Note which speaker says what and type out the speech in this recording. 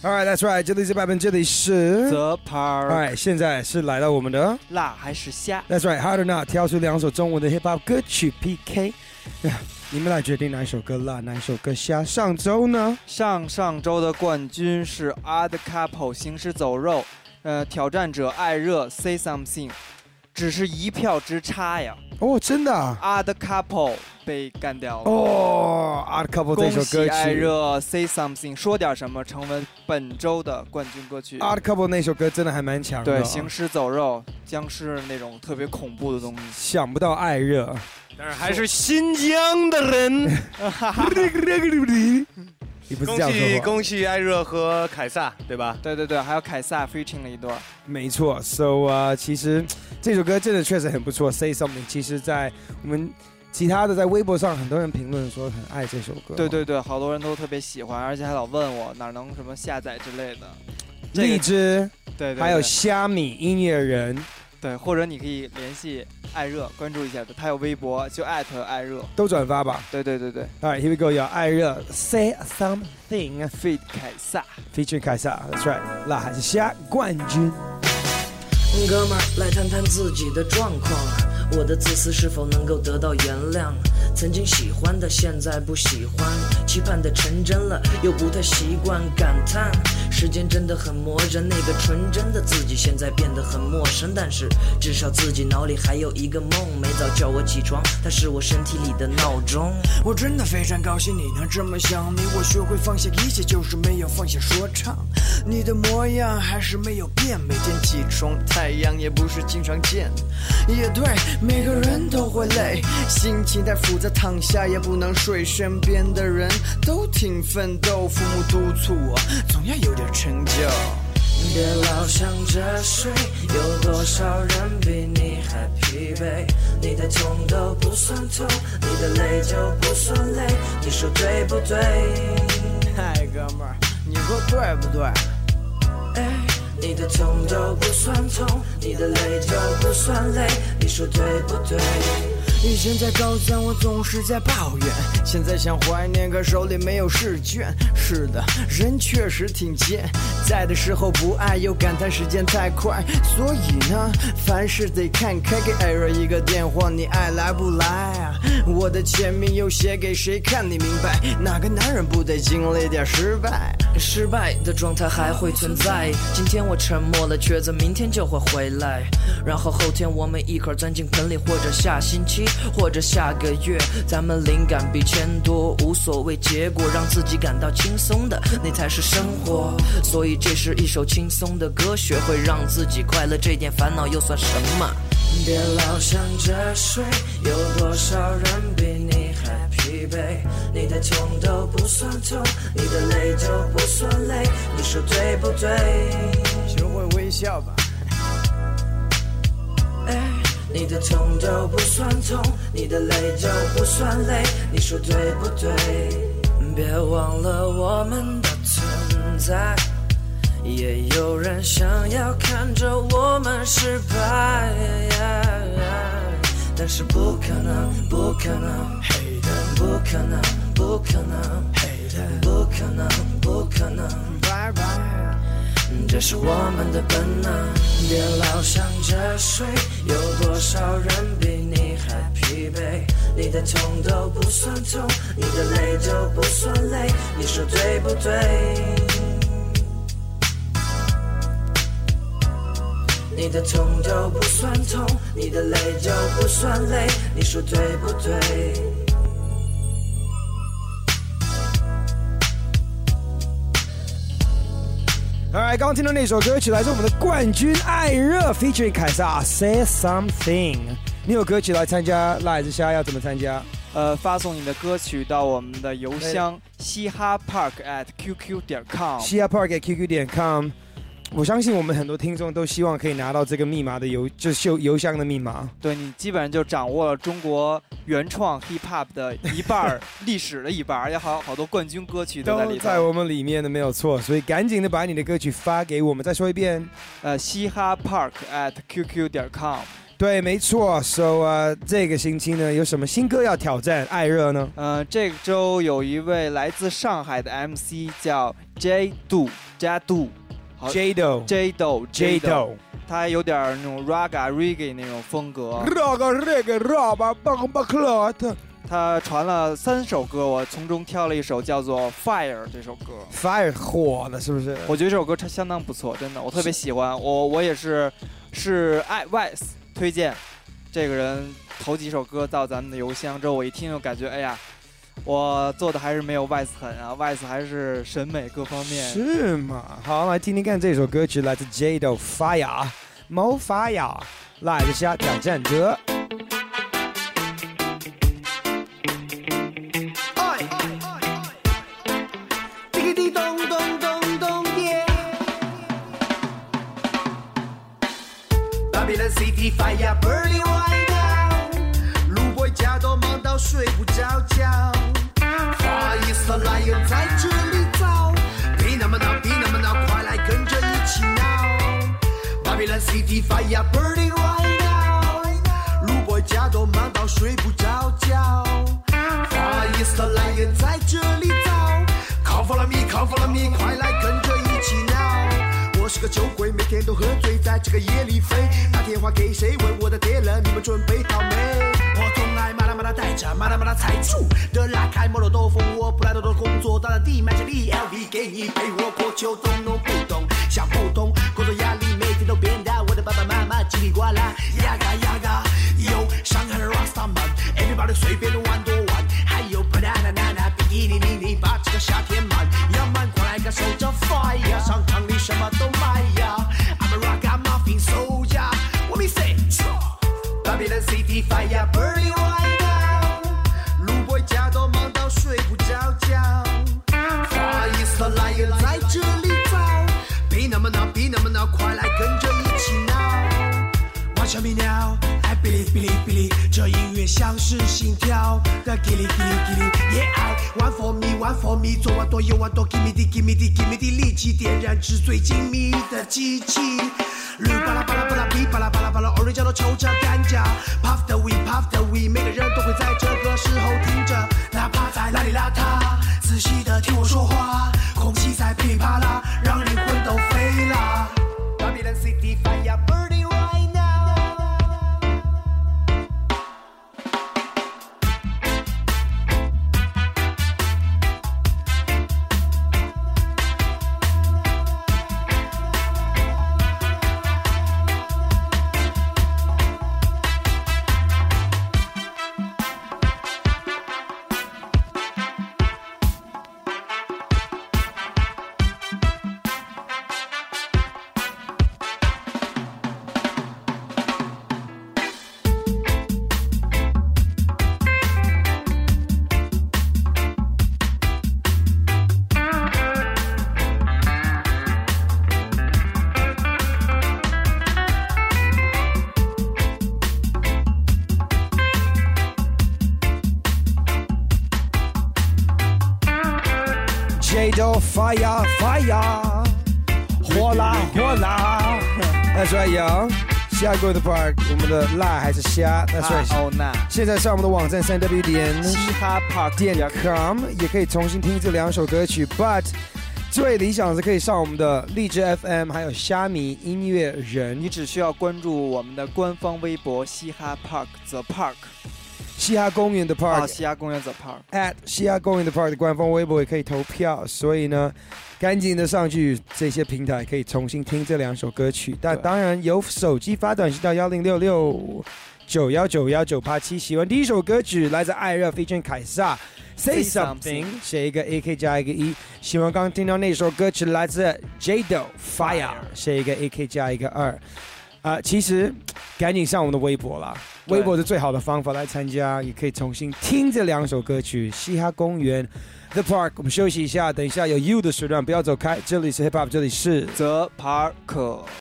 Speaker 1: All right, that's right，这里是百分，这里是
Speaker 2: The
Speaker 1: Park，right，现在是来到我们的
Speaker 2: 辣还是虾
Speaker 1: ？That's right, Hard or Not，挑出两首中文的 Hip Hop 歌曲 PK，呀你们来决定哪一首歌辣，哪一首歌虾。上周呢，
Speaker 2: 上上周的冠军是 Odd Couple 行尸走肉，呃，挑战者艾热 Say Something，只是一票之差呀。
Speaker 1: 哦，真的啊
Speaker 2: ，Odd Couple 被干掉了。
Speaker 1: 哦，Art Couple 这首歌
Speaker 2: 曲艾热 Say Something 说点什么，成为本周的冠军歌曲。
Speaker 1: ，Art Couple 那首歌真的还蛮强的。
Speaker 2: 对，行尸走肉，僵尸那种特别恐怖的东西。
Speaker 1: 想不到艾热，
Speaker 3: 但是还是新疆的人。
Speaker 1: 你不是
Speaker 3: 恭
Speaker 1: 这样说话。
Speaker 3: 喜恭喜艾热和凯撒，对吧？
Speaker 2: 对对对，还有凯撒 featuring 了一段。
Speaker 1: 没错，So 啊、其实这首歌真的确实很不错。Say something，其实，在我们其他的在微博上，很多人评论说很爱这首歌。
Speaker 2: 对对对，好多人都特别喜欢，而且还老问我哪能什么下载之类的。这个
Speaker 1: 荔枝，
Speaker 2: 对对对，
Speaker 1: 还有虾米音乐人，
Speaker 2: 对，或者你可以联系艾热，关注一下他，他有微博，就艾特艾热。
Speaker 1: 都转发吧。
Speaker 2: 对对对对
Speaker 1: Alright, here we go，要艾热 Say
Speaker 2: something，feat 凯撒。
Speaker 1: featuring 凯撒，That's right，辣还是虾冠军。
Speaker 4: 哥们儿，来谈谈自己的状况。我的自私是否能够得到原谅？曾经喜欢的，现在不喜欢；期盼的成真了，又不太习惯。感叹时间真的很磨人，那个纯真的自己现在变得很陌生。但是至少自己脑里还有一个梦，每早叫我起床，它是我身体里的闹钟。
Speaker 5: 我真的非常高兴你能这么想你，我学会放下一切，就是没有放下说唱。你的模样还是没有变，每天起床太阳也不是经常见。也对，每个人都会累，心情太复杂，躺下也不能睡。身边的人都挺奋斗，父母督促我，总要有点成就。
Speaker 4: 别老想着睡，有多少人比你还疲惫？你的痛都不算痛，你的累就不算累，你说对不对？
Speaker 5: 嗨，哥们儿，你说对不对？
Speaker 4: 哎，你的痛都不算痛，你的累就不算累，你说对不对？
Speaker 5: 以前在高三，我总是在抱怨，现在想怀念，可手里没有试卷。是的，人确实挺贱，在的时候不爱，又感叹时间太快，所以呢，凡事得看开。给艾瑞一个电话，你爱来不来？我的签名又写给谁看？你明白，哪个男人不得经历点失败？
Speaker 4: 失败的状态还会存在。今天我沉默了，抉择明天就会回来。然后后天我们一块钻进盆里，或者下星期，或者下个月，咱们灵感比钱多，无所谓结果，让自己感到轻松的，那才是生活。所以这是一首轻松的歌，学会让自己快乐，这点烦恼又算什么？别老想着睡，有多少人比你还疲惫？你的痛都不算痛，你的累就不算累，你说对不对？
Speaker 5: 学会微笑吧。
Speaker 4: 哎，你的痛都不算痛，你的累就不算累，你说对不对？别忘了我们的存在，也有人想要看着我们失败，但是不可能，不可能，不可能，不可能，不可能，不可能。
Speaker 5: 拜拜。
Speaker 4: 这是我们的本能，别老想着睡，有多少人比你还疲惫？你的痛都不算痛，你的累就不算累，你说对不对？你的痛都不算痛，你的累就不算累，你说对不对？
Speaker 1: Alright，刚刚听到那首歌曲来自我们的冠军艾热 featuring 凯撒 Say Something。你有歌曲来参加辣还是虾？要怎么参加？
Speaker 2: 呃，发送你的歌曲到我们的邮箱嘻哈 park at qq 点 com。
Speaker 1: 嘻哈 park at qq 点 com。我相信我们很多听众都希望可以拿到这个密码的邮，就是邮邮箱的密码。
Speaker 2: 对你基本上就掌握了中国原创 hip hop 的一半儿历史的一半儿，而且好好多冠军歌曲都在里头。
Speaker 1: 都在我们里面的没有错，所以赶紧的把你的歌曲发给我们。再说一遍，
Speaker 2: 呃，嘻哈 park at qq 点 com。
Speaker 1: 对，没错。So 啊、这个星期呢，有什么新歌要挑战艾热呢？
Speaker 2: 呃，这周有一位来自上海的 MC 叫 J Do，Jado，好
Speaker 1: Jado
Speaker 2: Jado
Speaker 1: Jado，
Speaker 2: 他有点那种 raga reggae 那种风格。
Speaker 1: 那个那个那吧棒棒克拉特
Speaker 2: 他传了三首歌，我从中挑了一首叫做《Fire》这首歌。
Speaker 1: ，Fire 火了是不是？
Speaker 2: 我觉得这首歌它相当不错，真的，我特别喜欢。我我也是是 I Wise 推荐这个人头几首歌到咱们的邮箱之后，我一听就感觉，哎呀，我做的还是没有 Wise 狠啊，Wise 还是审美各方面。
Speaker 1: 是吗？好，来听听看这首歌曲，来自 Jado Fire，某 Fire，赖着虾挑战者。
Speaker 6: 滴个滴咚咚咚咚耶。Babylon City fire 在这里找，别那么闹，别那么闹，快来跟着一起闹。Babylon City fire burning right now，路 boy 家都忙到睡不着觉。法医色来人在这里找。Come follow me, come follow me，快来跟着一起闹。我是个酒鬼，每天都喝醉，在这个夜里飞。打电话给谁？问我的爹了，你们准备好没？我总爱麻辣麻辣带着麻辣麻辣财主的拉开摩洛豆腐，我不来多多工作，到了地买件 LV 给你陪我过秋冬，弄不懂，想不通，工作压力每天都变大，我的爸爸妈妈叽里呱啦，呀嘎呀嘎，有上海的 Rasta 们，everybody 随便的玩多玩，还有 banana nana 比基尼尼尼，把这个夏天满，要满快来感受这了 City fire burning right now，路 boy 家都忙到睡不着觉，法医色来人在这里找，别那么闹，别那么闹，快来跟着一起闹。Watch me now，哎哔哩哔哩哔哩，这音乐像是心跳的叽哩叽哩叽哩，Yeah I one for me one for me，左玩多右玩多，Give me the give me the give me the 力气，点燃纸醉金迷的机器。绿巴拉巴拉巴拉巴拉巴拉巴拉，orange 都抽着干架，puff the we puff the we，每个人都会在这个时候听着，哪怕在邋里邋遢，仔细的听我说话，
Speaker 1: Jado Fire Fire，火辣火辣，That's right yo，下个的 Park，我们的辣还是虾，That's
Speaker 2: 啊
Speaker 1: right。现在上我们的网站三 w 点
Speaker 2: 嘻哈 Park
Speaker 1: 点 com 也可以重新听这两首歌曲，But 最理想的是可以上我们的荔枝 FM 还有虾米音乐人。
Speaker 2: 你只需要关注我们的官方微博嘻哈 Park The Park
Speaker 1: 嘻哈公园的
Speaker 2: 啊
Speaker 1: ，Park
Speaker 2: 嘻哈公园 The Park。
Speaker 1: at 嘻哈公园的 Park 的官方微博也可以投票，所以呢，赶紧的上去这些平台可以重新听这两首歌曲。但当然有手机发短信到幺零六六九幺九幺九八七。喜欢第一首歌曲来自艾热飞圈凯撒。Say
Speaker 2: something，something
Speaker 1: 写一个 A K 加一个一。喜欢刚刚听到那首歌曲来自 Jado Fire，写一个 A K 加一个二。啊、其实赶紧上我们的微博啦，
Speaker 2: 对
Speaker 1: 微博是最好的方法来参加，也可以重新听这两首歌曲《嘻哈公园》The Park。我们休息一下，等一下有 You 的时段，不要走开，这里是 Hip Hop，这里是
Speaker 2: The Park。